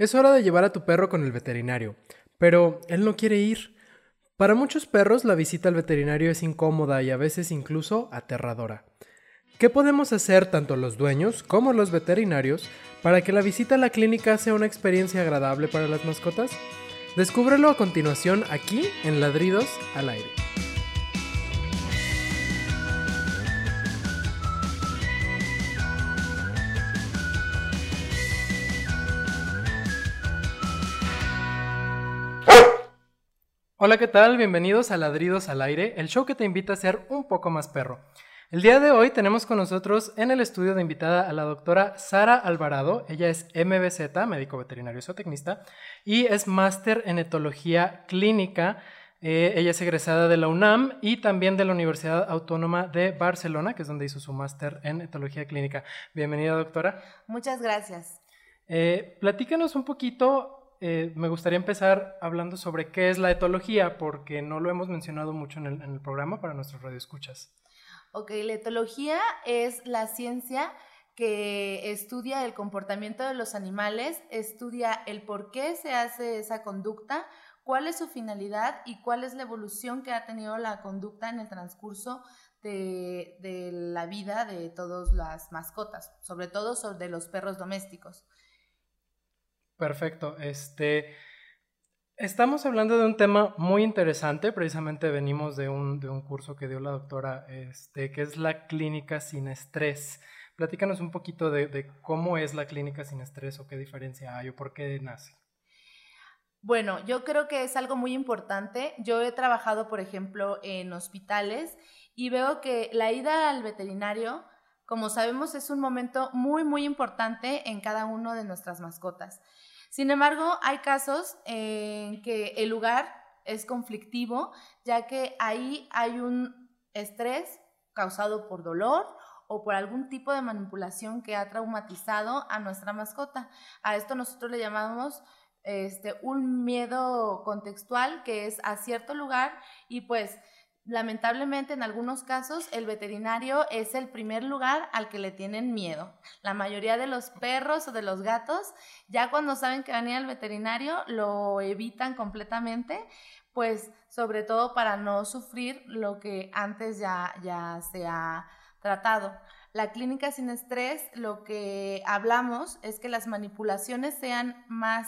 Es hora de llevar a tu perro con el veterinario, pero él no quiere ir. Para muchos perros la visita al veterinario es incómoda y a veces incluso aterradora. ¿Qué podemos hacer tanto los dueños como los veterinarios para que la visita a la clínica sea una experiencia agradable para las mascotas? Descúbrelo a continuación aquí en Ladridos al Aire. Hola, ¿qué tal? Bienvenidos a Ladridos al Aire, el show que te invita a ser un poco más perro. El día de hoy tenemos con nosotros en el estudio de invitada a la doctora Sara Alvarado. Ella es MBZ, médico veterinario zootecnista, y es máster en etología clínica. Eh, ella es egresada de la UNAM y también de la Universidad Autónoma de Barcelona, que es donde hizo su máster en etología clínica. Bienvenida, doctora. Muchas gracias. Eh, platícanos un poquito eh, me gustaría empezar hablando sobre qué es la etología, porque no lo hemos mencionado mucho en el, programa para nuestros radioescuchas. Ok, la etología es la ciencia que estudia el comportamiento de los animales, estudia el por qué se hace esa conducta, cuál es su finalidad y cuál es la evolución que ha tenido la conducta en el transcurso de, de la vida de todas las mascotas, sobre todo sobre los perros domésticos. Perfecto. Este, estamos hablando de un tema muy interesante. Precisamente venimos de un, de un curso que dio la doctora, este, que es la clínica sin estrés. Platícanos un poquito de, de cómo es la clínica sin estrés o qué diferencia hay o por qué nace. Bueno, yo creo que es algo muy importante. Yo he trabajado, por ejemplo, en hospitales y veo que la ida al veterinario, como sabemos, es un momento muy, muy importante en cada uno de nuestras mascotas. Sin embargo, hay casos en que el lugar es conflictivo, ya que ahí hay un estrés causado por dolor o por algún tipo de manipulación que ha traumatizado a nuestra mascota. A esto nosotros le llamamos este, un miedo contextual que es a cierto lugar y pues Lamentablemente, en algunos casos, el veterinario es el primer lugar al que le tienen miedo. La mayoría de los perros o de los gatos, ya cuando saben que van a ir al veterinario, lo evitan completamente, pues sobre todo para no sufrir lo que antes ya, ya se ha tratado. La clínica sin estrés, lo que hablamos es que las manipulaciones sean más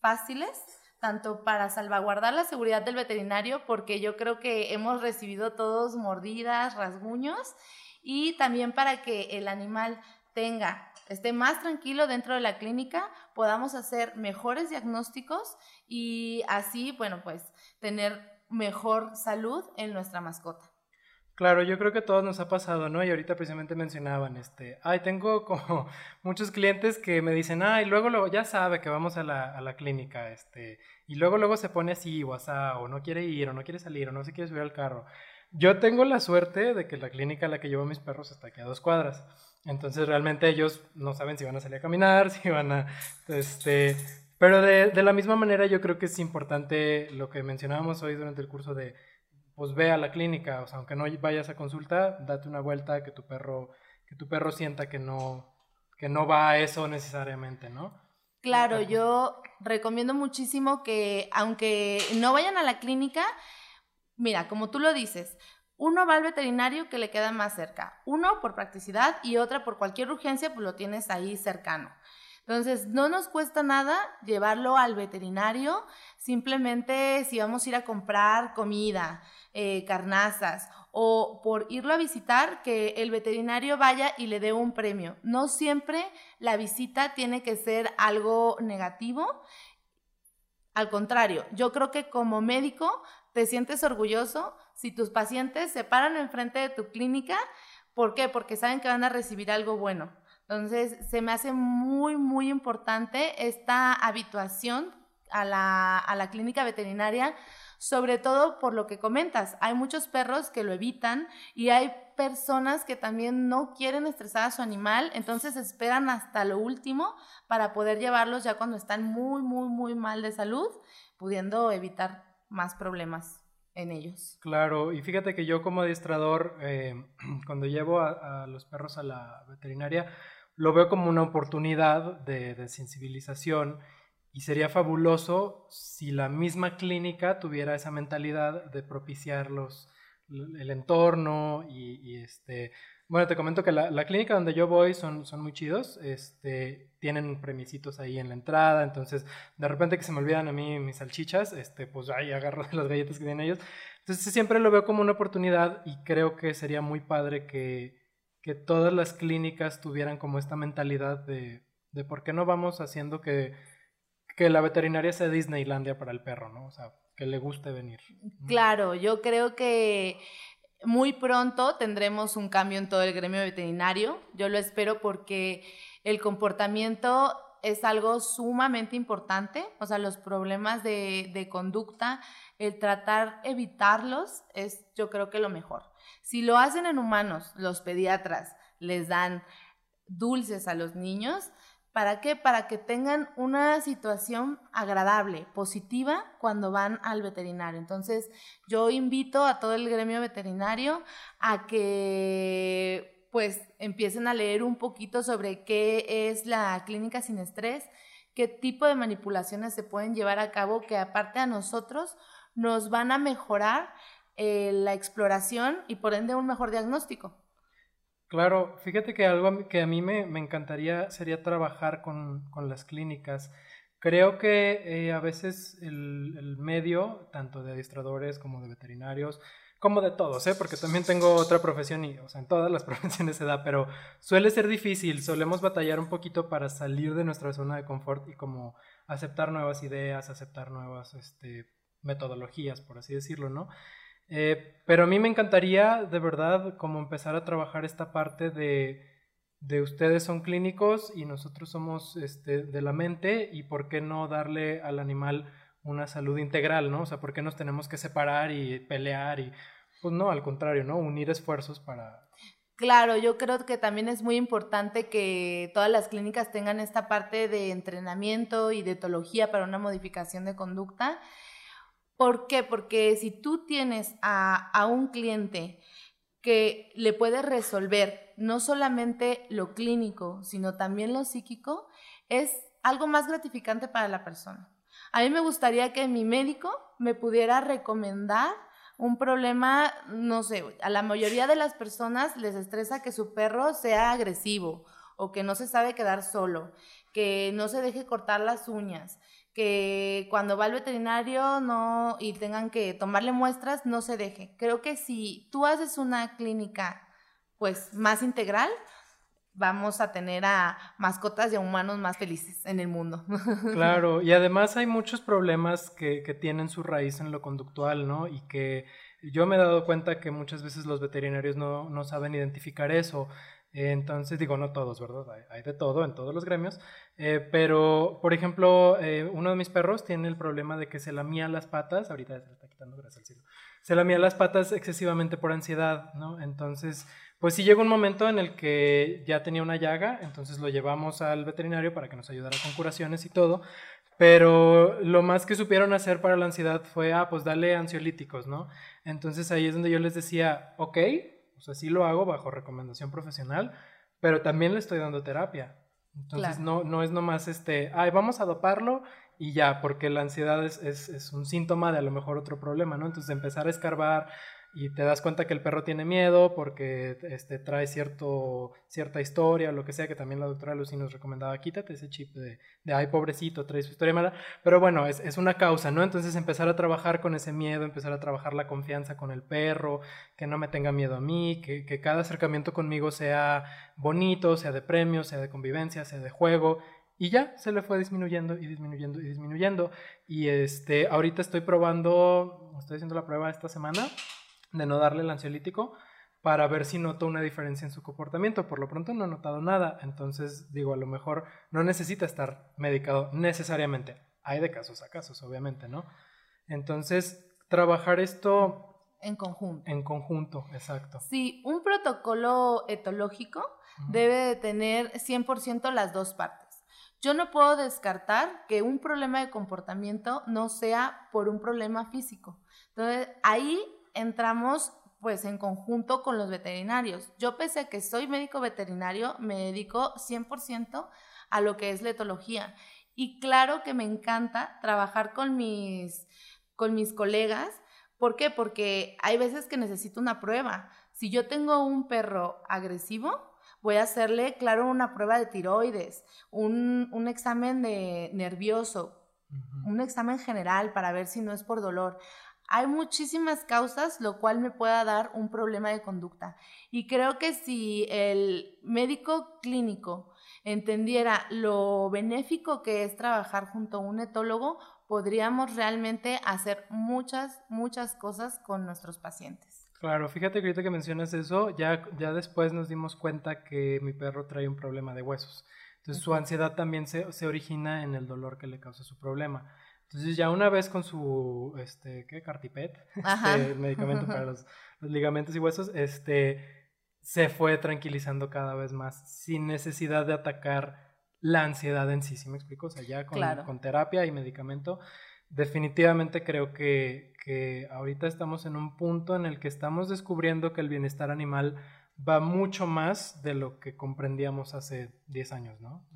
fáciles, tanto para salvaguardar la seguridad del veterinario, porque yo creo que hemos recibido todos mordidas, rasguños, y también para que el animal tenga, esté más tranquilo dentro de la clínica, podamos hacer mejores diagnósticos y así, bueno, pues tener mejor salud en nuestra mascota. Claro, yo creo que a todos nos ha pasado, ¿no? Y ahorita precisamente mencionaban, este, ay, tengo como muchos clientes que me dicen, ay, luego, luego, ya sabe que vamos a la, a la clínica, este, y luego, luego se pone así, o o no quiere ir, o no quiere salir, o no se quiere subir al carro. Yo tengo la suerte de que la clínica a la que llevo mis perros está aquí a dos cuadras. Entonces realmente ellos no saben si van a salir a caminar, si van a, este, pero de, de la misma manera yo creo que es importante lo que mencionábamos hoy durante el curso de pues ve a la clínica, o sea, aunque no vayas a consulta, date una vuelta que tu perro, que tu perro sienta que no, que no va a eso necesariamente, ¿no? Claro, yo recomiendo muchísimo que aunque no vayan a la clínica, mira, como tú lo dices, uno va al veterinario que le queda más cerca, uno por practicidad y otra por cualquier urgencia, pues lo tienes ahí cercano. Entonces, no nos cuesta nada llevarlo al veterinario, simplemente si vamos a ir a comprar comida, eh, carnazas o por irlo a visitar, que el veterinario vaya y le dé un premio. No siempre la visita tiene que ser algo negativo. Al contrario, yo creo que como médico te sientes orgulloso si tus pacientes se paran enfrente de tu clínica. ¿Por qué? Porque saben que van a recibir algo bueno. Entonces, se me hace muy, muy importante esta habituación a la, a la clínica veterinaria sobre todo por lo que comentas. Hay muchos perros que lo evitan y hay personas que también no quieren estresar a su animal, entonces esperan hasta lo último para poder llevarlos ya cuando están muy, muy, muy mal de salud, pudiendo evitar más problemas en ellos. Claro, y fíjate que yo como adiestrador, eh, cuando llevo a, los perros a la veterinaria, lo veo como una oportunidad de, de sensibilización y sería fabuloso si la misma clínica tuviera esa mentalidad de propiciar el entorno y, este... Bueno, te comento que la, clínica donde yo voy son, son muy chidos, este, tienen premisitos ahí en la entrada, entonces de repente que se me olvidan a mí mis salchichas, este, pues ahí agarro las galletas que tienen ellos. Entonces siempre lo veo como una oportunidad y creo que sería muy padre que, que todas las clínicas tuvieran como esta mentalidad de, de por qué no vamos haciendo que que la veterinaria sea Disneylandia para el perro, ¿no? O sea, que le guste venir. Claro, yo creo que muy pronto tendremos un cambio en todo el gremio veterinario. Yo lo espero porque el comportamiento es algo sumamente importante, o sea, los problemas de, de conducta, el tratar evitarlos es yo creo que lo mejor. Si lo hacen en humanos, los pediatras les dan dulces a los niños, ¿Para qué? Para que tengan una situación agradable, positiva, cuando van al veterinario. Entonces, yo invito a todo el gremio veterinario a que pues empiecen a leer un poquito sobre qué es la clínica sin estrés, qué tipo de manipulaciones se pueden llevar a cabo que aparte a nosotros nos van a mejorar eh, la exploración y por ende un mejor diagnóstico. Claro, fíjate que algo que a mí me, encantaría sería trabajar con, las clínicas. Creo que eh, a veces el, medio, tanto de adiestradores como de veterinarios, como de todos, ¿eh? porque también tengo otra profesión y, o sea, en todas las profesiones se da, pero suele ser difícil, solemos batallar un poquito para salir de nuestra zona de confort y como aceptar nuevas ideas, aceptar nuevas este, metodologías, por así decirlo, ¿no? Eh, pero a mí me encantaría, de verdad, como empezar a trabajar esta parte de, de ustedes son clínicos y nosotros somos este, de la mente y por qué no darle al animal una salud integral, ¿no? O sea, ¿por qué nos tenemos que separar y pelear y, pues no, al contrario, ¿no? Unir esfuerzos para... Claro, yo creo que también es muy importante que todas las clínicas tengan esta parte de entrenamiento y de etología para una modificación de conducta ¿Por qué? Porque si tú tienes a, un cliente que le puede resolver no solamente lo clínico, sino también lo psíquico, es algo más gratificante para la persona. A mí me gustaría que mi médico me pudiera recomendar un problema, no sé, a la mayoría de las personas les estresa que su perro sea agresivo o que no se sabe quedar solo, que no se deje cortar las uñas, que cuando va al veterinario no y tengan que tomarle muestras no se deje. Creo que si tú haces una clínica pues más integral, vamos a tener a mascotas y a humanos más felices en el mundo. Claro, y además hay muchos problemas que, que tienen su raíz en lo conductual, ¿no? Y que yo me he dado cuenta que muchas veces los veterinarios no, no saben identificar eso. Entonces, digo, no todos, ¿verdad? Hay, de todo en todos los gremios. Eh, pero, por ejemplo, eh, uno de mis perros tiene el problema de que se lamía las patas, ahorita se le está quitando gracias al cielo, se lamía las patas excesivamente por ansiedad, ¿no? Entonces, pues sí llegó un momento en el que ya tenía una llaga, entonces lo llevamos al veterinario para que nos ayudara con curaciones y todo, pero lo más que supieron hacer para la ansiedad fue, ah, pues dale ansiolíticos, ¿no? Entonces ahí es donde yo les decía, ok, o sea, sí lo hago bajo recomendación profesional, pero también le estoy dando terapia. Entonces no, no es nomás este, ay, vamos a doparlo y ya, porque la ansiedad es, es, es, un síntoma de a lo mejor otro problema, ¿no? Entonces empezar a escarbar, y te das cuenta que el perro tiene miedo porque este, trae cierto, cierta historia o lo que sea, que también la doctora Lucy nos recomendaba, quítate ese chip de, de ay, pobrecito, trae su historia mala, pero bueno, es, es, una causa, ¿no? Entonces empezar a trabajar con ese miedo, empezar a trabajar la confianza con el perro, que no me tenga miedo a mí, que, que cada acercamiento conmigo sea bonito, sea de premio, sea de convivencia, sea de juego, y ya se le fue disminuyendo y disminuyendo y disminuyendo. Y este, ahorita estoy probando, estoy haciendo la prueba esta semana de no darle el ansiolítico para ver si noto una diferencia en su comportamiento. Por lo pronto no he notado nada, entonces digo, a lo mejor no necesita estar medicado necesariamente. Hay de casos a casos, obviamente, ¿no? Entonces, trabajar esto... En conjunto. En conjunto, exacto. Sí, un protocolo etológico debe de tener 100% las dos partes. Yo no puedo descartar que un problema de comportamiento no sea por un problema físico. Entonces, ahí entramos pues en conjunto con los veterinarios. Yo pese a que soy médico veterinario, me dedico 100% a lo que es la etología. Y claro que me encanta trabajar con mis, con mis colegas. ¿Por qué? Porque hay veces que necesito una prueba. Si yo tengo un perro agresivo, voy a hacerle, claro, una prueba de tiroides, un, un examen de nervioso, un examen general para ver si no es por dolor. Hay muchísimas causas, lo cual me pueda dar un problema de conducta. Y creo que si el médico clínico entendiera lo benéfico que es trabajar junto a un etólogo, podríamos realmente hacer muchas, muchas cosas con nuestros pacientes. Claro, fíjate que ahorita que mencionas eso, ya, ya después nos dimos cuenta que mi perro trae un problema de huesos. Entonces su ansiedad también se, se, origina en el dolor que le causa su problema. Entonces ya una vez con su, este, ¿qué? Cartipet, este, medicamento para los, los, ligamentos y huesos, este, se fue tranquilizando cada vez más sin necesidad de atacar la ansiedad en sí, ¿sí me explico? O sea, ya con, con terapia y medicamento, definitivamente creo que, que ahorita estamos en un punto en el que estamos descubriendo que el bienestar animal va mucho más de lo que comprendíamos hace 10 años, ¿no?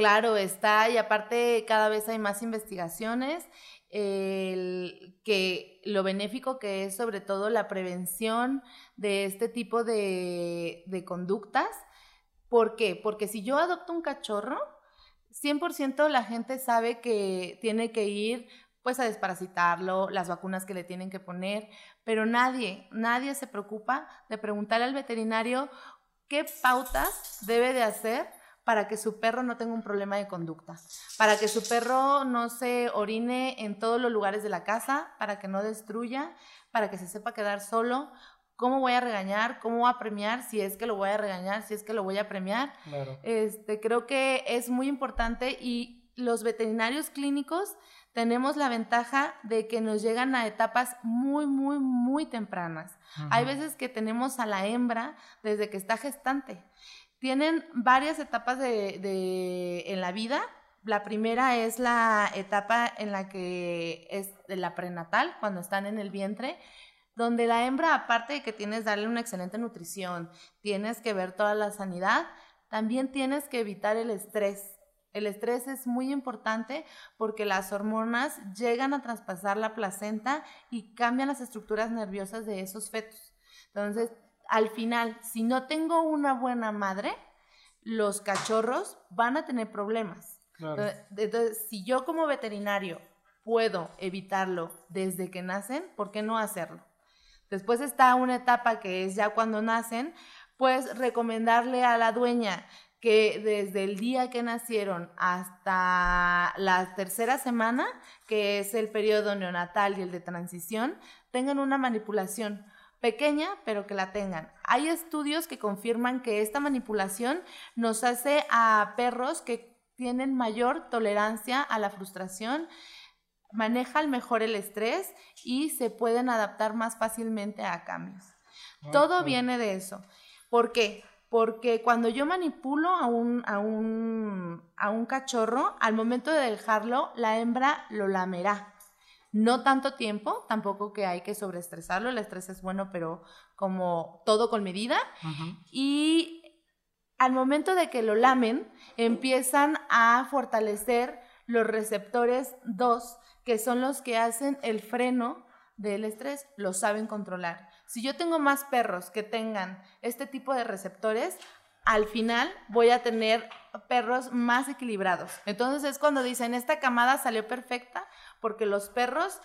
Claro, está, y aparte cada vez hay más investigaciones, que lo benéfico que es sobre todo la prevención de este tipo de, conductas. ¿Por qué? Porque si yo adopto un cachorro, 100% la gente sabe que tiene que ir pues a desparasitarlo, las vacunas que le tienen que poner, pero nadie, nadie se preocupa de preguntarle al veterinario qué pautas debe de hacer para que su perro no tenga un problema de conducta, para que su perro no se orine en todos los lugares de la casa, para que no destruya, para que se sepa quedar solo. ¿Cómo voy a regañar? ¿Cómo voy a premiar? Si es que lo voy a regañar, si es que lo voy a premiar. Este, creo que es muy importante y los veterinarios clínicos tenemos la ventaja de que nos llegan a etapas muy, muy, muy tempranas. Hay veces que tenemos a la hembra desde que está gestante. Tienen varias etapas de, en la vida. La primera es la etapa en la que es de la prenatal, cuando están en el vientre, donde la hembra, aparte de que tienes darle una excelente nutrición, tienes que ver toda la sanidad, también tienes que evitar el estrés el estrés es muy importante porque las hormonas llegan a traspasar la placenta y cambian las estructuras nerviosas de esos fetos. Entonces, al final, si no tengo una buena madre, los cachorros van a tener problemas. Entonces, si yo como veterinario puedo evitarlo desde que nacen, ¿por qué no hacerlo? Después está una etapa que es ya cuando nacen, pues recomendarle a la dueña que desde el día que nacieron hasta la tercera semana, que es el periodo neonatal y el de transición, tengan una manipulación pequeña, pero que la tengan. Hay estudios que confirman que esta manipulación nos hace a perros que tienen mayor tolerancia a la frustración, manejan mejor el estrés y se pueden adaptar más fácilmente a cambios. Todo viene de eso. ¿Por qué? porque cuando yo manipulo a un, a un, a un cachorro, al momento de dejarlo, la hembra lo lamerá. No tanto tiempo, tampoco que hay que sobreestresarlo, el estrés es bueno, pero como todo con medida. Y al momento de que lo lamen, empiezan a fortalecer los receptores 2, que son los que hacen el freno del estrés, lo saben controlar. Si yo tengo más perros que tengan este tipo de receptores, al final voy a tener perros más equilibrados. Entonces es cuando dicen, esta camada salió perfecta porque los perros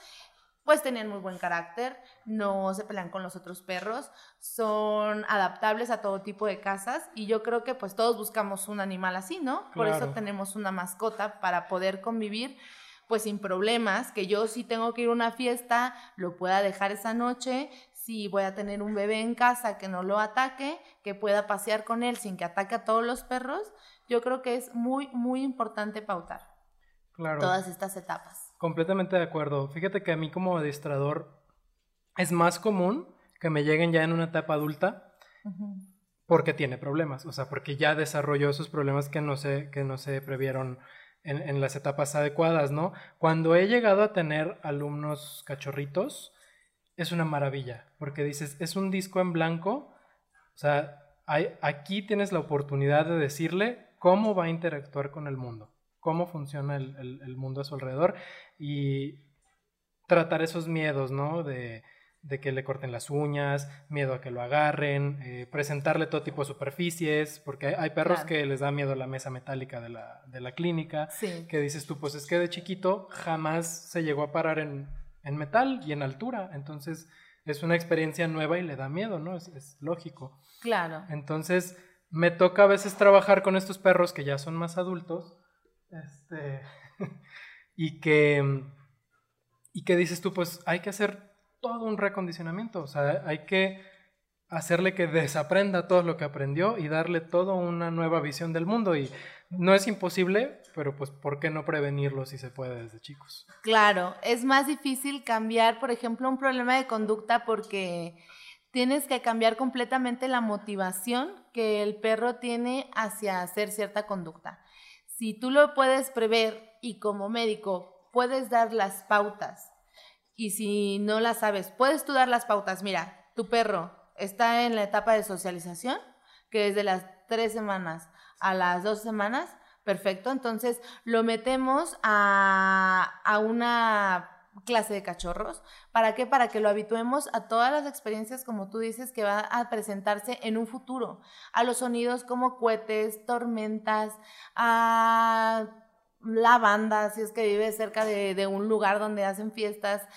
pues tenían muy buen carácter, no se pelean con los otros perros, son adaptables a todo tipo de casas y yo creo que pues todos buscamos un animal así, ¿no? Por eso tenemos una mascota para poder convivir pues sin problemas, que yo si tengo que ir a una fiesta, lo pueda dejar esa noche, si voy a tener un bebé en casa que no lo ataque, que pueda pasear con él sin que ataque a todos los perros, yo creo que es muy, muy importante pautar claro. todas estas etapas. Completamente de acuerdo. Fíjate que a mí como adiestrador es más común que me lleguen ya en una etapa adulta porque tiene problemas, o sea, porque ya desarrolló esos problemas que no se, que no se previeron en, en las etapas adecuadas, ¿no? Cuando he llegado a tener alumnos cachorritos, es una maravilla, porque dices, es un disco en blanco, o sea, hay, aquí tienes la oportunidad de decirle cómo va a interactuar con el mundo, cómo funciona el, mundo a su alrededor y tratar esos miedos, ¿no? De, que le corten las uñas, miedo a que lo agarren, eh, presentarle todo tipo de superficies, porque hay, perros que les da miedo la mesa metálica de la, de la clínica, que dices tú, pues es que de chiquito jamás se llegó a parar en, en metal y en altura, entonces es una experiencia nueva y le da miedo, ¿no? Es, lógico. Claro. Entonces, me toca a veces trabajar con estos perros que ya son más adultos, este, y que, y que dices tú, pues hay que hacer todo un recondicionamiento, o sea, hay que hacerle que desaprenda todo lo que aprendió y darle toda una nueva visión del mundo y no es imposible, pero pues ¿por qué no prevenirlo si se puede desde chicos? Claro, es más difícil cambiar, por ejemplo, un problema de conducta porque tienes que cambiar completamente la motivación que el perro tiene hacia hacer cierta conducta. Si tú lo puedes prever y como médico puedes dar las pautas y si no las sabes, puedes tú dar las pautas. Mira, tu perro está en la etapa de socialización, que desde las tres semanas a las dos semanas, perfecto. Entonces lo metemos a, a una clase de cachorros. ¿Para qué? Para que lo habituemos a todas las experiencias, como tú dices, que va a presentarse en un futuro. A los sonidos como cohetes, tormentas, a la banda, si es que vive cerca de, un lugar donde hacen fiestas,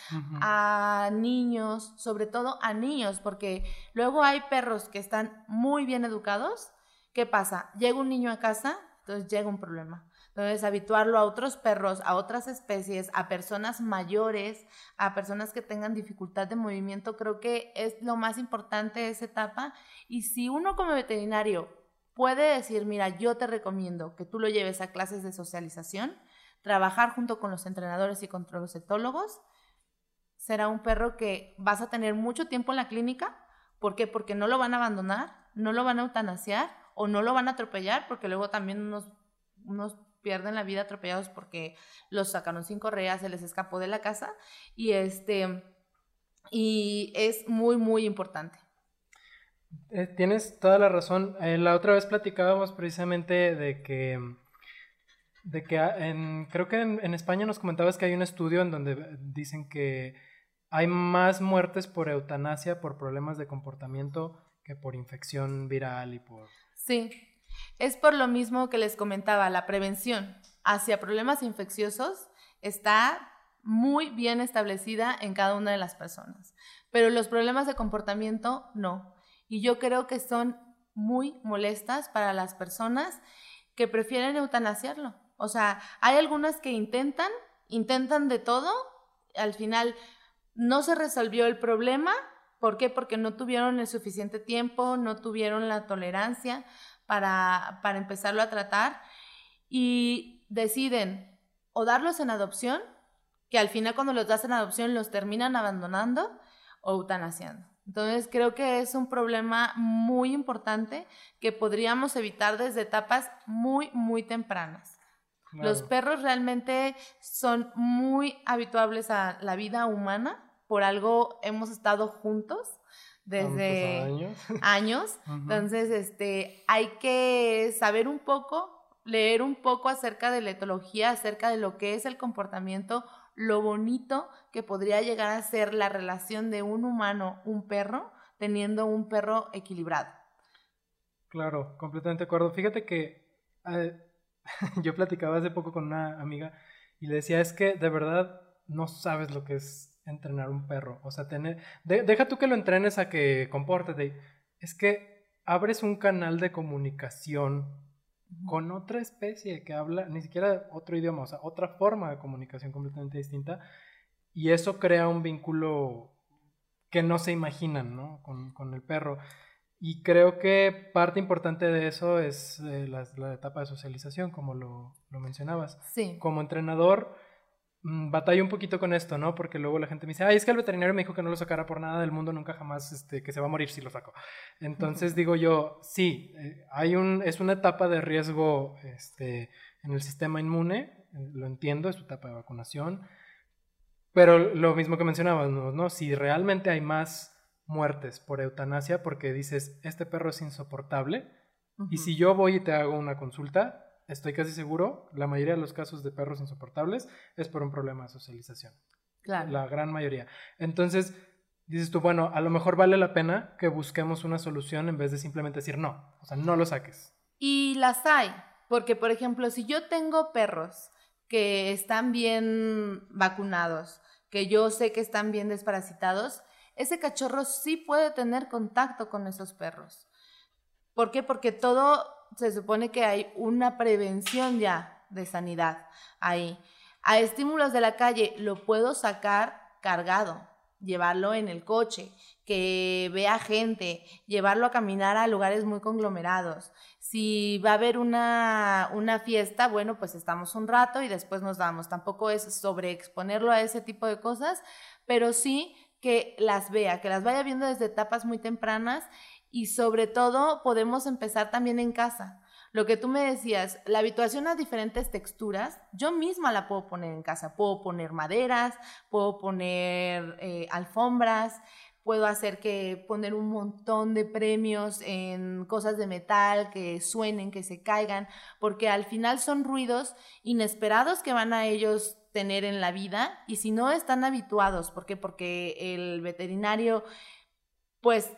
a niños, sobre todo a niños, porque luego hay perros que están muy bien educados. ¿Qué pasa? Llega un niño a casa, entonces llega un problema. Entonces, habituarlo a otros perros, a otras especies, a personas mayores, a personas que tengan dificultad de movimiento, creo que es lo más importante de esa etapa. Y si uno como veterinario puede decir, mira, yo te recomiendo que tú lo lleves a clases de socialización, trabajar junto con los entrenadores y con los etólogos, será un perro que vas a tener mucho tiempo en la clínica. ¿Por qué? Porque no lo van a abandonar, no lo van a eutanasiar o no lo van a atropellar, porque luego también unos, unos pierden la vida atropellados porque los sacaron sin correa, se les escapó de la casa y este y es muy muy importante. Eh, tienes toda la razón. Eh, la otra vez platicábamos precisamente de que, de que ah, en, creo que en, España nos comentabas que hay un estudio en donde dicen que hay más muertes por eutanasia por problemas de comportamiento que por infección viral y por... Sí, es por lo mismo que les comentaba, la prevención hacia problemas infecciosos está muy bien establecida en cada una de las personas, pero los problemas de comportamiento no y yo creo que son muy molestas para las personas que prefieren eutanasiarlo. O sea, hay algunas que intentan, intentan de todo, al final no se resolvió el problema. ¿Por qué? Porque no tuvieron el suficiente tiempo, no tuvieron la tolerancia para, para empezarlo a tratar y deciden o darlos en adopción, que al final cuando los das en adopción los terminan abandonando o eutanasiando. Entonces creo que es un problema muy importante que podríamos evitar desde etapas muy, muy tempranas. Los perros realmente son muy habituables a la vida humana, por algo hemos estado juntos desde años. Entonces, este, hay que saber un poco, leer un poco acerca de la etología, acerca de lo que es el comportamiento lo bonito que podría llegar a ser la relación de un humano, un perro, teniendo un perro equilibrado. Claro, completamente de acuerdo. Fíjate que eh, yo platicaba hace poco con una amiga y le decía, es que de verdad no sabes lo que es entrenar un perro. O sea, tener, deja tú que lo entrenes a que compórtate. Es que abres un canal de comunicación con otra especie que habla ni siquiera otro idioma, o sea, otra forma de comunicación completamente distinta. Y eso crea un vínculo que no se imaginan, ¿no? Con, el perro. Y creo que parte importante de eso es eh, la, la, etapa de socialización, como lo, lo mencionabas. Sí. Como entrenador, batallo un poquito con esto, ¿no? Porque luego la gente me dice, ay, es que el veterinario me dijo que no lo sacara por nada del mundo, nunca jamás, este, que se va a morir si lo saco. Entonces digo yo, sí, eh, hay un, es una etapa de riesgo este, en el sistema inmune, eh, lo entiendo, es su etapa de vacunación, pero lo mismo que mencionabas, ¿no? Si realmente hay más muertes por eutanasia porque dices, este perro es insoportable, y si yo voy y te hago una consulta, estoy casi seguro, la mayoría de los casos de perros insoportables es por un problema de socialización. Claro. La gran mayoría. Entonces, dices tú, bueno, a lo mejor vale la pena que busquemos una solución en vez de simplemente decir no, o sea, no lo saques. Y las hay, porque por ejemplo, si yo tengo perros que están bien vacunados, que yo sé que están bien desparasitados, ese cachorro sí puede tener contacto con esos perros. ¿Por qué? Porque todo se supone que hay una prevención ya de sanidad ahí. A estímulos de la calle lo puedo sacar cargado, llevarlo en el coche, que vea gente, llevarlo a caminar a lugares muy conglomerados. Si va a haber una, una fiesta, bueno, pues estamos un rato y después nos vamos. Tampoco es sobreexponerlo a ese tipo de cosas, pero sí que las vea, que las vaya viendo desde etapas muy tempranas y sobre todo podemos empezar también en casa. Lo que tú me decías, la habituación a diferentes texturas, yo misma la puedo poner en casa. Puedo poner maderas, puedo poner eh, alfombras, puedo hacer que poner un montón de premios en cosas de metal que suenen, que se caigan, porque al final son ruidos inesperados que van a ellos tener en la vida y si no están habituados, ¿por qué? Porque el veterinario pues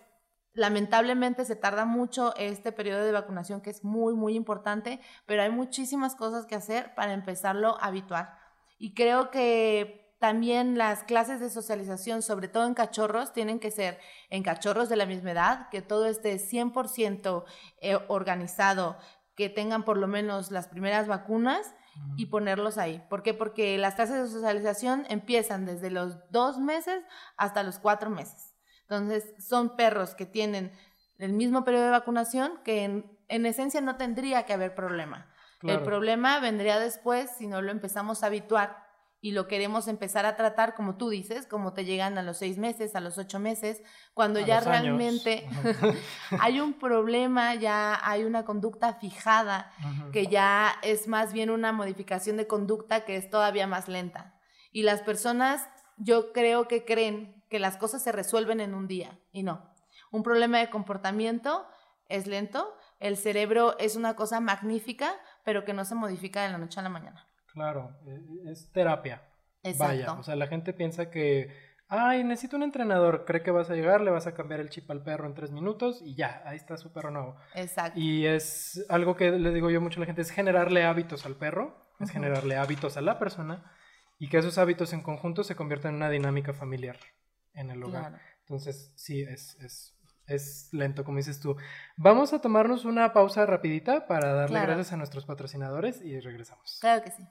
Lamentablemente se tarda mucho este periodo de vacunación que es muy, muy importante, pero hay muchísimas cosas que hacer para empezarlo a habituar. Y creo que también las clases de socialización, sobre todo en cachorros, tienen que ser en cachorros de la misma edad, que todo esté 100% eh, organizado, que tengan por lo menos las primeras vacunas y ponerlos ahí. ¿Por qué? Porque las clases de socialización empiezan desde los dos meses hasta los cuatro meses. Entonces, son perros que tienen el mismo periodo de vacunación que en, esencia no tendría que haber problema. El problema vendría después si no lo empezamos a habituar y lo queremos empezar a tratar, como tú dices, como te llegan a los seis meses, a los ocho meses, cuando ya realmente hay un problema, ya hay una conducta fijada, que ya es más bien una modificación de conducta que es todavía más lenta. Y las personas, yo creo que creen que las cosas se resuelven en un día y no. Un problema de comportamiento es lento, el cerebro es una cosa magnífica, pero que no se modifica de la noche a la mañana. Claro, e, e, es terapia. Exacto. Vaya, o sea, la gente piensa que, ay, necesito un entrenador, cree que vas a llegar, le vas a cambiar el chip al perro en tres minutos y ya, ahí está su perro nuevo. Exacto. Y es algo que le digo yo mucho a la gente, es generarle hábitos al perro, es generarle hábitos a la persona y que esos hábitos en conjunto se conviertan en una dinámica familiar en el hogar. Entonces, sí, es, es, es, lento, como dices tú. Vamos a tomarnos una pausa rapidita para darle gracias a nuestros patrocinadores y regresamos. Claro que sí.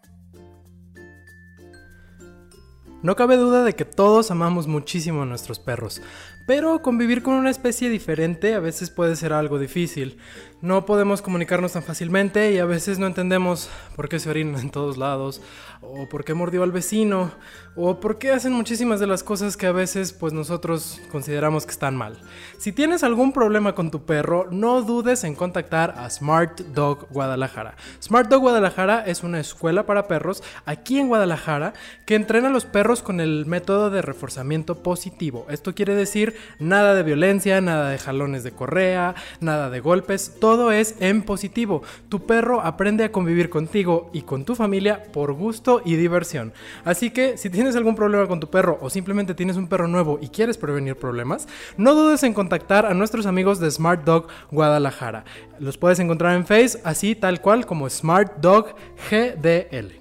No cabe duda de que todos amamos muchísimo a nuestros perros, pero convivir con una especie diferente a veces puede ser algo difícil. No podemos comunicarnos tan fácilmente y a veces no entendemos por qué se orinan en todos lados, o por qué mordió al vecino, o por qué hacen muchísimas de las cosas que a veces pues nosotros consideramos que están mal. Si tienes algún problema con tu perro, no dudes en contactar a Smart Dog Guadalajara. Smart Dog Guadalajara es una escuela para perros aquí en Guadalajara que entrena a los perros con el método de reforzamiento positivo. Esto quiere decir nada de violencia, nada de jalones de correa, nada de golpes, todo es en positivo. Tu perro aprende a convivir contigo y con tu familia por gusto y diversión. Así que si tienes algún problema con tu perro o simplemente tienes un perro nuevo y quieres prevenir problemas, no dudes en contactar a nuestros amigos de Smart Dog Guadalajara. Los puedes encontrar en Face así tal cual como Smart Dog GDL.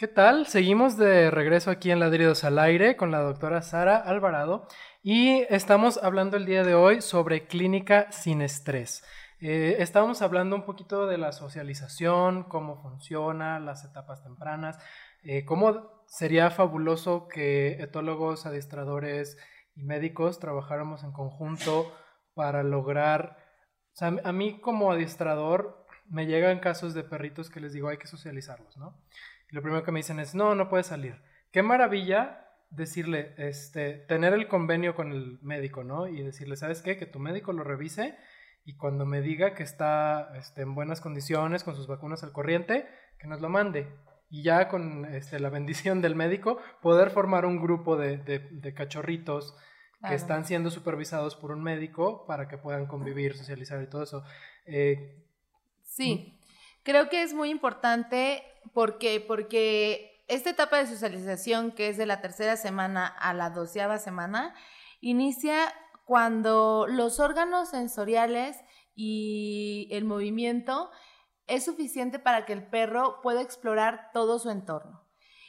¿Qué tal? Seguimos de regreso aquí en Ladridos al Aire con la doctora Sara Alvarado y estamos hablando el día de hoy sobre clínica sin estrés. Eh, estábamos hablando un poquito de la socialización, cómo funciona, las etapas tempranas, eh, cómo sería fabuloso que etólogos, adiestradores y médicos trabajáramos en conjunto para lograr, o sea, a mí como adiestrador me llegan casos de perritos que les digo hay que socializarlos, ¿no? Y lo primero que me dicen es, no, no puede salir. Qué maravilla decirle, este, tener el convenio con el médico, ¿no? Y decirle, ¿sabes qué? Que tu médico lo revise y cuando me diga que está este, en buenas condiciones con sus vacunas al corriente, que nos lo mande. Y ya con este, la bendición del médico, poder formar un grupo de, de, cachorritos que están siendo supervisados por un médico para que puedan convivir, socializar y todo eso. Eh, Sí, creo que es muy importante porque, porque esta etapa de socialización, que es de la tercera semana a la doceava semana, inicia cuando los órganos sensoriales y el movimiento es suficiente para que el perro pueda explorar todo su entorno.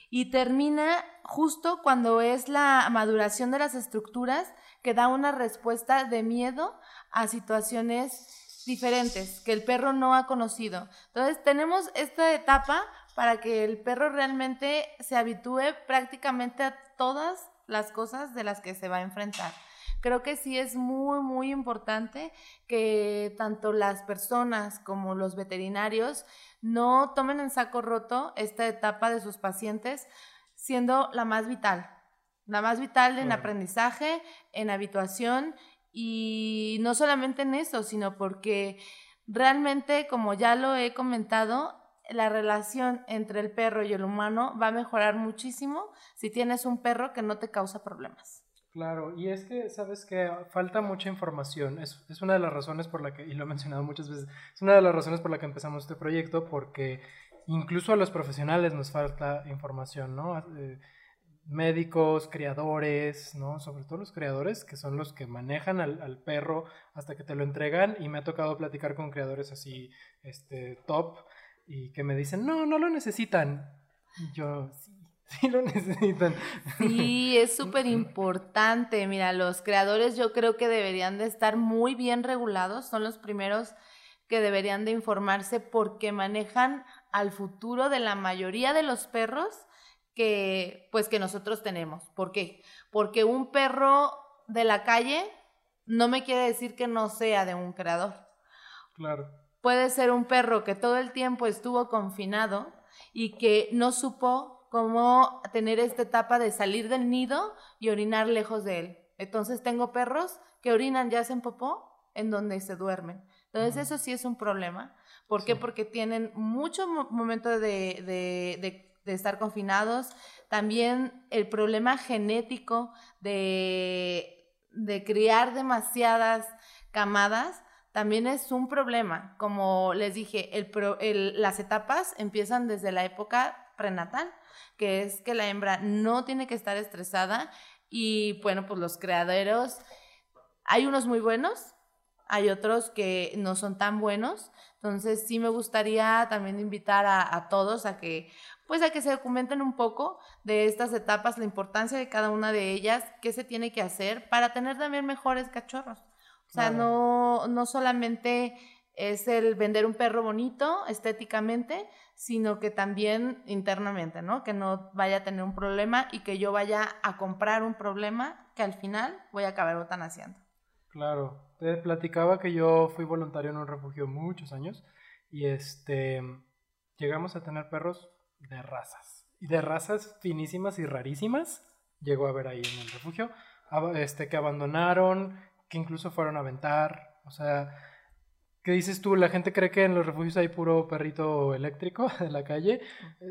Y termina justo cuando es la maduración de las estructuras que da una respuesta de miedo a situaciones diferentes que el perro no ha conocido. Entonces tenemos esta etapa para que el perro realmente se habitúe prácticamente a todas las cosas de las que se va a enfrentar creo que sí es muy, muy importante que tanto las personas como los veterinarios no tomen en saco roto esta etapa de sus pacientes siendo la más vital, la más vital en aprendizaje, en habituación y no solamente en eso, sino porque realmente, como ya lo he comentado, la relación entre el perro y el humano va a mejorar muchísimo si tienes un perro que no te causa problemas. Claro, y es que, sabes que falta mucha información. Es, es, una de las razones por la que, y lo he mencionado muchas veces, es una de las razones por la que empezamos este proyecto, porque incluso a los profesionales nos falta información, ¿no? Eh, médicos, criadores, ¿no? Sobre todo los criadores, que son los que manejan al, al, perro hasta que te lo entregan, y me ha tocado platicar con criadores así, este, top, y que me dicen, no, no lo necesitan. Y yo, sí, Sí lo necesitan. Sí, es súper importante. Mira, los creadores yo creo que deberían de estar muy bien regulados. Son los primeros que deberían de informarse porque manejan al futuro de la mayoría de los perros que pues que nosotros tenemos. ¿Por qué? Porque un perro de la calle no me quiere decir que no sea de un creador. Claro. Puede ser un perro que todo el tiempo estuvo confinado y que no supo cómo tener esta etapa de salir del nido y orinar lejos de él. Entonces tengo perros que orinan ya hacen popó en donde se duermen. Entonces eso sí es un problema. ¿Por qué? Porque tienen mucho momento de, de, de, estar confinados. También el problema genético de, de criar demasiadas camadas también es un problema. Como les dije, el, el, las etapas empiezan desde la época prenatal que es que la hembra no tiene que estar estresada y bueno, pues los criaderos, hay unos muy buenos, hay otros que no son tan buenos, entonces sí me gustaría también invitar a, todos a que pues a que se documenten un poco de estas etapas, la importancia de cada una de ellas, qué se tiene que hacer para tener también mejores cachorros. O sea, no, no solamente es el vender un perro bonito estéticamente, sino que también internamente, ¿no? Que no vaya a tener un problema y que yo vaya a comprar un problema que al final voy a acabar eutanasiando. Claro, te platicaba que yo fui voluntario en un refugio muchos años y este llegamos a tener perros de razas y de razas finísimas y rarísimas. Llegó a haber ahí en el refugio, este que abandonaron, que incluso fueron a aventar, o sea, ¿Qué dices tú? La gente cree que en los refugios hay puro perrito eléctrico de la calle.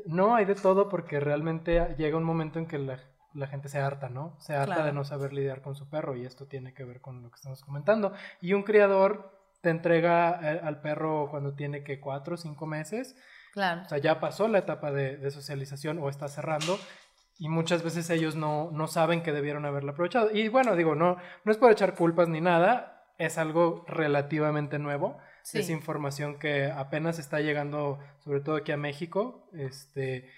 No, hay de todo porque realmente llega un momento en que la, gente se harta, ¿no? Se harta de no saber lidiar con su perro y esto tiene que ver con lo que estamos comentando. Y un criador te entrega eh, al perro cuando tiene que cuatro o cinco meses. Claro. O sea, ya pasó la etapa de, socialización o está cerrando y muchas veces ellos no, no saben que debieron haberla aprovechado. Y bueno, digo, no, no es por echar culpas ni nada, es algo relativamente nuevo. Es información que apenas está llegando, sobre todo aquí a México, este,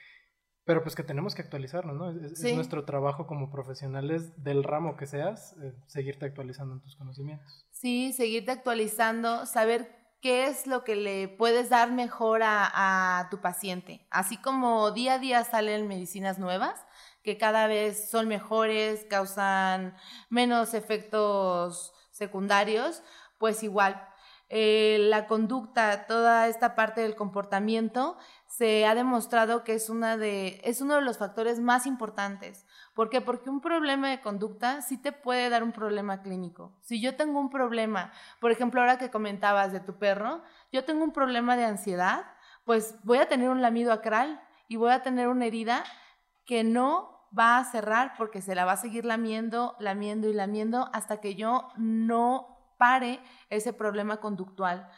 pero pues que tenemos que actualizarnos, ¿no? Es, nuestro trabajo como profesionales del ramo que seas, eh, seguirte actualizando en tus conocimientos. Sí, seguirte actualizando, saber qué es lo que le puedes dar mejor a, tu paciente. Así como día a día salen medicinas nuevas, que cada vez son mejores, causan menos efectos secundarios, pues igual. Eh, la conducta, toda esta parte del comportamiento, se ha demostrado que es, una de, es uno de los factores más importantes. ¿Por qué? Porque un problema de conducta sí te puede dar un problema clínico. Si yo tengo un problema, por ejemplo, ahora que comentabas de tu perro, yo tengo un problema de ansiedad, pues voy a tener un lamido acral y voy a tener una herida que no va a cerrar porque se la va a seguir lamiendo, lamiendo y lamiendo hasta que yo no pare ese problema conductual.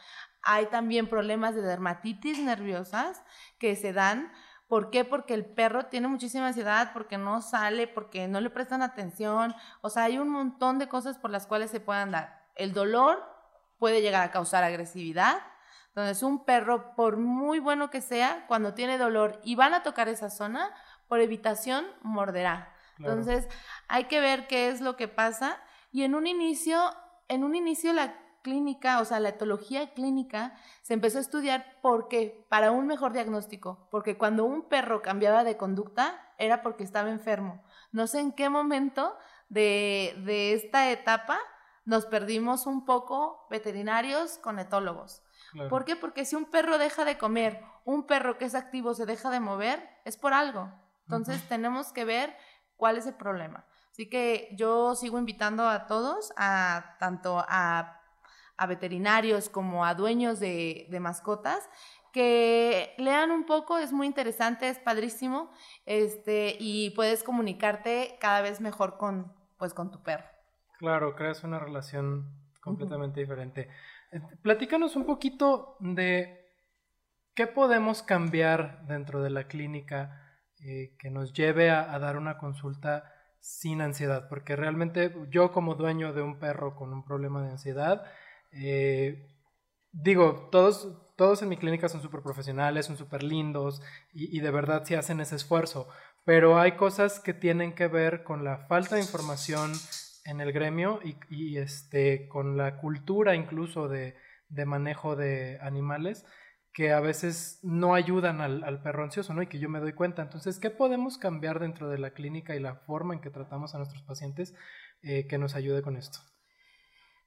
Hay también problemas de dermatitis nerviosas que se dan. ¿Por qué? Porque el perro tiene muchísima ansiedad, porque no sale, porque no le prestan atención. O sea, hay un montón de cosas por las cuales se puedan dar. El dolor puede llegar a causar agresividad. Entonces, un perro, por muy bueno que sea, cuando tiene dolor y van a tocar esa zona, por evitación, morderá. Entonces, hay que ver qué es lo que pasa. Y en un inicio, en un inicio la clínica, o sea, la etología clínica, se empezó a estudiar porque, para un mejor diagnóstico, porque cuando un perro cambiaba de conducta era porque estaba enfermo. No sé en qué momento de, de esta etapa nos perdimos un poco veterinarios con etólogos. ¿Por qué? Porque si un perro deja de comer, un perro que es activo se deja de mover, es por algo. Entonces tenemos que ver cuál es el problema. Así que yo sigo invitando a todos, a tanto a, veterinarios como a dueños de, mascotas, que lean un poco, es muy interesante, es padrísimo, este, y puedes comunicarte cada vez mejor con, pues, con tu perro. Claro, creas una relación completamente diferente. Eh, platícanos un poquito de qué podemos cambiar dentro de la clínica eh, que nos lleve a, dar una consulta sin ansiedad, porque realmente yo como dueño de un perro con un problema de ansiedad, eh, digo, todos, todos en mi clínica son súper profesionales, son súper lindos y, de verdad sí hacen ese esfuerzo, pero hay cosas que tienen que ver con la falta de información en el gremio y, este, con la cultura incluso de, manejo de animales que a veces no ayudan al, perro ansioso, ¿no? Y que yo me doy cuenta. Entonces, ¿qué podemos cambiar dentro de la clínica y la forma en que tratamos a nuestros pacientes eh, que nos ayude con esto?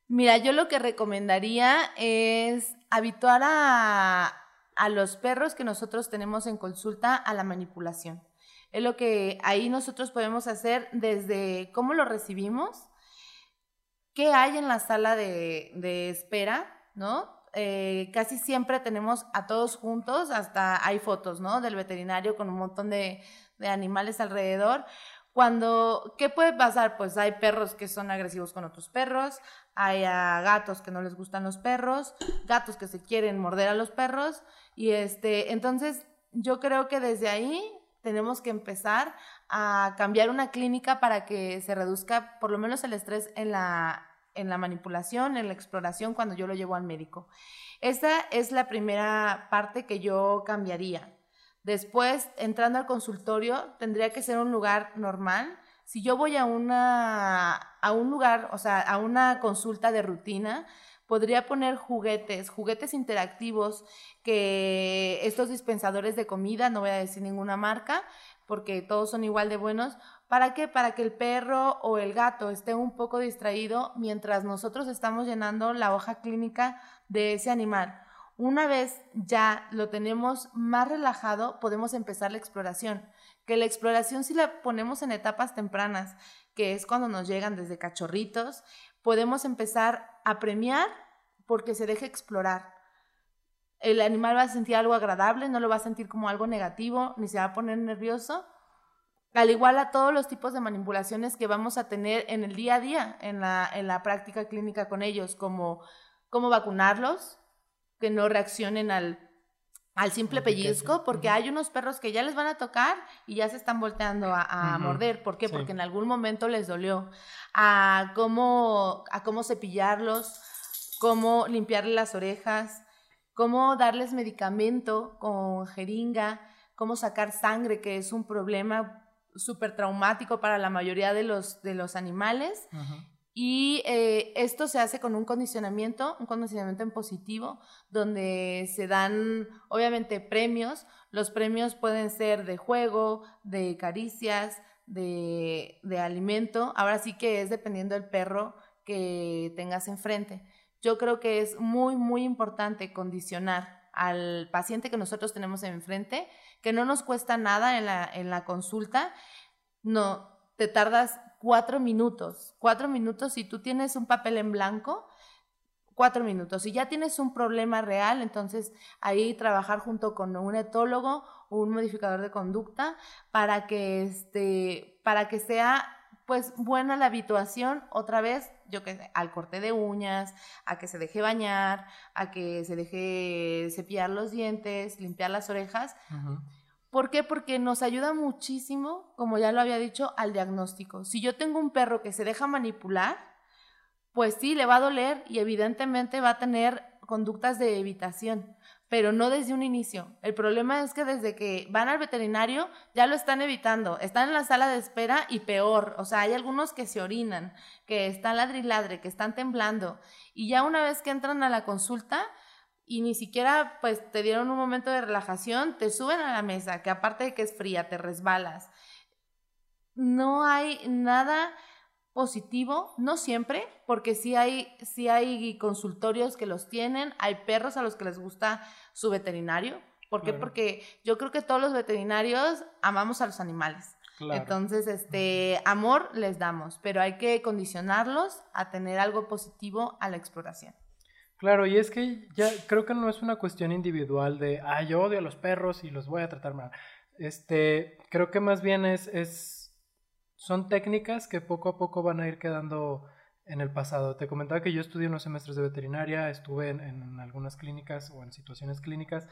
Mira, yo lo que recomendaría es habituar a, a los perros que nosotros tenemos en consulta a la manipulación. Es lo que ahí nosotros podemos hacer desde cómo lo recibimos, qué hay en la sala de, espera, ¿no? Eh, casi siempre tenemos a todos juntos, hasta hay fotos, ¿no? Del veterinario con un montón de, de animales alrededor. Cuando, ¿qué puede pasar? Pues hay perros que son agresivos con otros perros, hay gatos que no les gustan los perros, gatos que se quieren morder a los perros, y este, entonces yo creo que desde ahí tenemos que empezar a cambiar una clínica para que se reduzca por lo menos el estrés en la, en la manipulación, en la exploración cuando yo lo llevo al médico. Esta es la primera parte que yo cambiaría. Después, entrando al consultorio, tendría que ser un lugar normal. Si yo voy a, una, a un lugar, o sea, a una consulta de rutina, podría poner juguetes, juguetes interactivos, que estos dispensadores de comida, no voy a decir ninguna marca, porque todos son igual de buenos, ¿Para qué? Para que el perro o el gato esté un poco distraído mientras nosotros estamos llenando la hoja clínica de ese animal. Una vez ya lo tenemos más relajado, podemos empezar la exploración. Que la exploración si la ponemos en etapas tempranas, que es cuando nos llegan desde cachorritos, podemos empezar a premiar porque se deje explorar. El animal va a sentir algo agradable, no lo va a sentir como algo negativo, ni se va a poner nervioso al igual a todos los tipos de manipulaciones que vamos a tener en el día a día, en la, en la práctica clínica con ellos, como cómo vacunarlos, que no reaccionen al, al simple pellizco, porque hay unos perros que ya les van a tocar y ya se están volteando a, morder. ¿Por qué? Porque en algún momento les dolió. A cómo, a cómo cepillarlos, cómo limpiarles las orejas, cómo darles medicamento con jeringa, cómo sacar sangre, que es un problema súper traumático para la mayoría de los, de los animales. Y eh, esto se hace con un condicionamiento, un condicionamiento en positivo, donde se dan, obviamente, premios. Los premios pueden ser de juego, de caricias, de, de alimento. Ahora sí que es dependiendo del perro que tengas enfrente. Yo creo que es muy, muy importante condicionar al paciente que nosotros tenemos enfrente que no nos cuesta nada en la, en la consulta. No, te tardas cuatro minutos. Cuatro minutos si tú tienes un papel en blanco, cuatro minutos. Si ya tienes un problema real, entonces ahí trabajar junto con un etólogo o un modificador de conducta para que, este, para que sea pues buena la habituación, otra vez, yo que sé, al corte de uñas, a que se deje bañar, a que se deje cepillar los dientes, limpiar las orejas. ¿Por qué? Porque nos ayuda muchísimo, como ya lo había dicho, al diagnóstico. Si yo tengo un perro que se deja manipular, pues sí, le va a doler y evidentemente va a tener conductas de evitación pero no desde un inicio. El problema es que desde que van al veterinario ya lo están evitando, están en la sala de espera y peor, o sea, hay algunos que se orinan, que están ladriladre, que están temblando, y ya una vez que entran a la consulta y ni siquiera pues te dieron un momento de relajación, te suben a la mesa, que aparte de que es fría, te resbalas. No hay nada positivo, no siempre, porque sí hay, sí hay consultorios que los tienen, hay perros a los que les gusta su veterinario. ¿Por qué? Porque yo creo que todos los veterinarios amamos a los animales. Entonces, este amor les damos, pero hay que condicionarlos a tener algo positivo a la exploración. Claro, y es que ya creo que no es una cuestión individual de, ah, yo odio a los perros y los voy a tratar mal. Este, creo que más bien es, es son técnicas que poco a poco van a ir quedando en el pasado. Te comentaba que yo estudié unos semestres de veterinaria, estuve en, algunas clínicas o en situaciones clínicas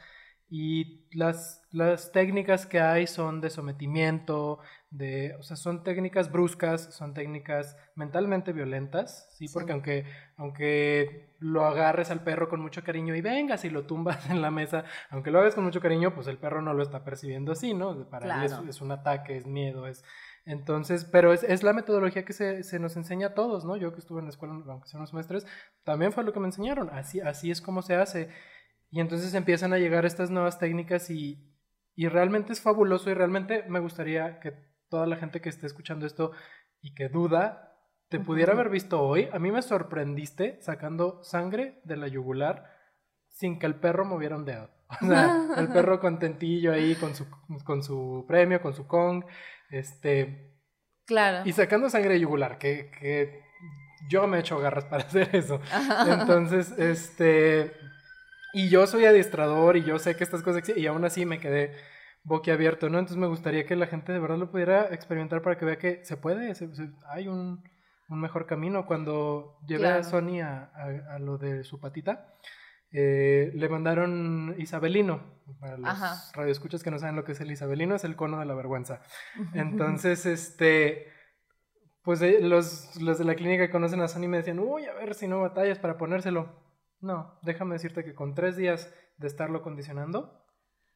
y las, las, técnicas que hay son de sometimiento, de, o sea, son técnicas bruscas, son técnicas mentalmente violentas, ¿sí? Porque Aunque, aunque lo agarres al perro con mucho cariño y vengas y lo tumbas en la mesa, aunque lo hagas con mucho cariño, pues el perro no lo está percibiendo así, ¿no? Para él es, es, un ataque, es miedo, es, entonces, pero es, es la metodología que se, se, nos enseña a todos, ¿no? Yo que estuve en la escuela, aunque sean los maestros, también fue lo que me enseñaron. Así, así es como se hace. Y entonces empiezan a llegar estas nuevas técnicas y, y realmente es fabuloso y realmente me gustaría que toda la gente que esté escuchando esto y que duda, te pudiera haber visto hoy. A mí me sorprendiste sacando sangre de la yugular sin que el perro moviera un dedo. O sea, el perro contentillo ahí con su, con su premio, con su Kong. Este. Claro. Y sacando sangre yugular, que, que yo me he hecho garras para hacer eso. Entonces, este. Y yo soy adiestrador y yo sé que estas cosas y aún así me quedé boquiabierto, ¿no? Entonces me gustaría que la gente de verdad lo pudiera experimentar para que vea que se puede, hay un, un, mejor camino. Cuando llevé a Sony a, a, lo de su patita, eh, le mandaron Isabelino. Para los radioescuchas que no saben lo que es el Isabelino, es el cono de la vergüenza. Entonces, este, pues eh, los, los, de la clínica que conocen a Sony me decían, uy, a ver si no batallas para ponérselo. No, déjame decirte que con tres días de estarlo condicionando,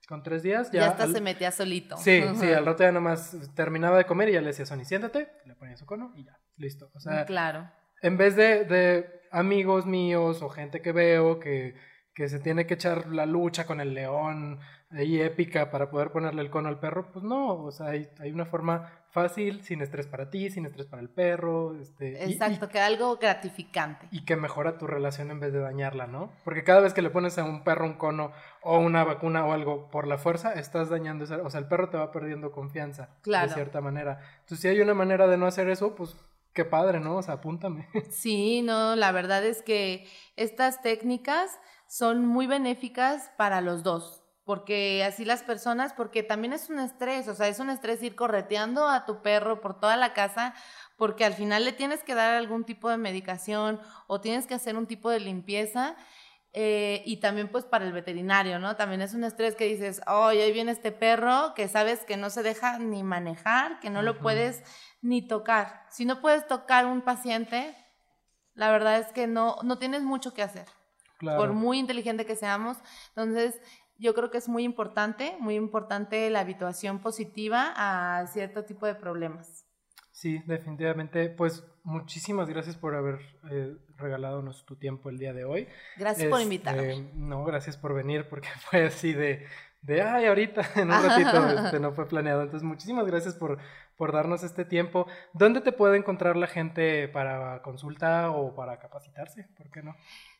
con tres días ya... Ya hasta se metía solito. Sí, sí, al rato ya nomás terminaba de comer y ya le decía Sony, siéntate, le ponía su cono y ya, listo. O sea, claro. En vez de, de amigos míos o gente que veo que que se tiene que echar la lucha con el león ahí épica para poder ponerle el cono al perro, pues no, o sea, hay, hay una forma fácil, sin estrés para ti, sin estrés para el perro. Este, Exacto, que algo gratificante. Y que mejora tu relación en vez de dañarla, ¿no? Porque cada vez que le pones a un perro un cono o una vacuna o algo por la fuerza, estás dañando, esa, o sea, el perro te va perdiendo confianza, de cierta manera. Entonces, si hay una manera de no hacer eso, pues qué padre, ¿no? O sea, apúntame. Sí, no, la verdad es que estas técnicas son muy benéficas para los dos, porque así las personas, porque también es un estrés, o sea, es un estrés ir correteando a tu perro por toda la casa, porque al final le tienes que dar algún tipo de medicación o tienes que hacer un tipo de limpieza. Eh, y también pues para el veterinario, ¿no? También es un estrés que dices, oh, ahí viene este perro que sabes que no se deja ni manejar, que no lo puedes ni tocar. Si no puedes tocar un paciente, la verdad es que no, no tienes mucho que hacer por muy inteligente que seamos. Entonces, yo creo que es muy importante, muy importante la habituación positiva a cierto tipo de problemas. Sí, definitivamente. Pues muchísimas gracias por haber eh, regalado tu tiempo el día de hoy. Gracias por invitarme. Este, no, gracias por venir porque fue así de, de ay, ahorita, en un ratito, este, no fue planeado. Entonces, muchísimas gracias por, por darnos este tiempo. ¿Dónde te puede encontrar la gente para consulta o para capacitarse? ¿Por qué no?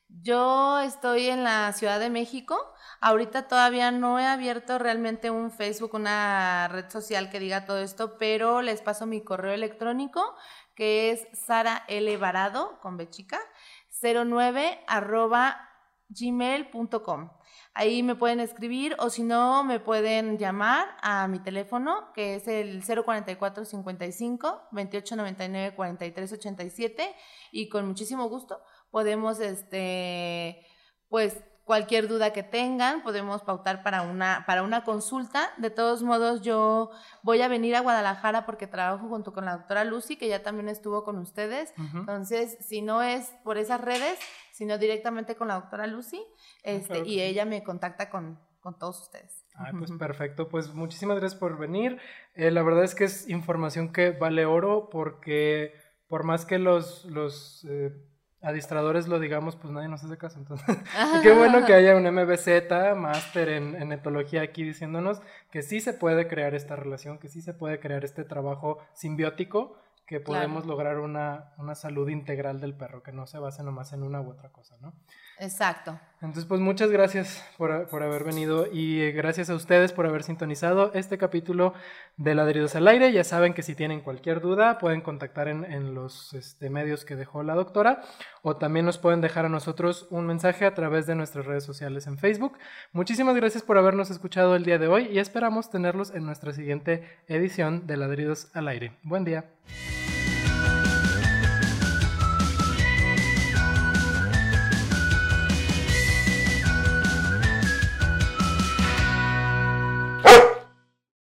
Yo estoy en la Ciudad de México. Ahorita todavía no he abierto realmente un Facebook, una red social que diga todo esto, pero les paso mi correo electrónico que es Sara L. Varado, con B chica, 09 arroba gmail.com. Ahí me pueden escribir o si no, me pueden llamar a mi teléfono, que es el 044 55 28 99 43 87 y con muchísimo gusto podemos, este, pues, cualquier duda que tengan, podemos pautar para una, para una consulta. De todos modos, yo voy a venir a Guadalajara porque trabajo junto con la doctora Lucy, que ya también estuvo con ustedes. Entonces, si no es por esas redes, sino directamente con la doctora Lucy, este, y ella me contacta con, con todos ustedes. Ay, pues perfecto, pues muchísimas gracias por venir. Eh, la verdad es que es información que vale oro porque por más que los, los eh, adiestradores lo digamos, pues nadie nos hace caso. Entonces, qué bueno que haya un MBZ, máster en, en, etología aquí diciéndonos que sí se puede crear esta relación, que sí se puede crear este trabajo simbiótico, que podemos lograr una, una salud integral del perro, que no se base nomás en una u otra cosa, ¿no? Exacto. Entonces, pues muchas gracias por, por, haber venido y eh, gracias a ustedes por haber sintonizado este capítulo de Ladridos al Aire. Ya saben que si tienen cualquier duda pueden contactar en, en los este, medios que dejó la doctora o también nos pueden dejar a nosotros un mensaje a través de nuestras redes sociales en Facebook. Muchísimas gracias por habernos escuchado el día de hoy y esperamos tenerlos en nuestra siguiente edición de Ladridos al Aire. Buen día.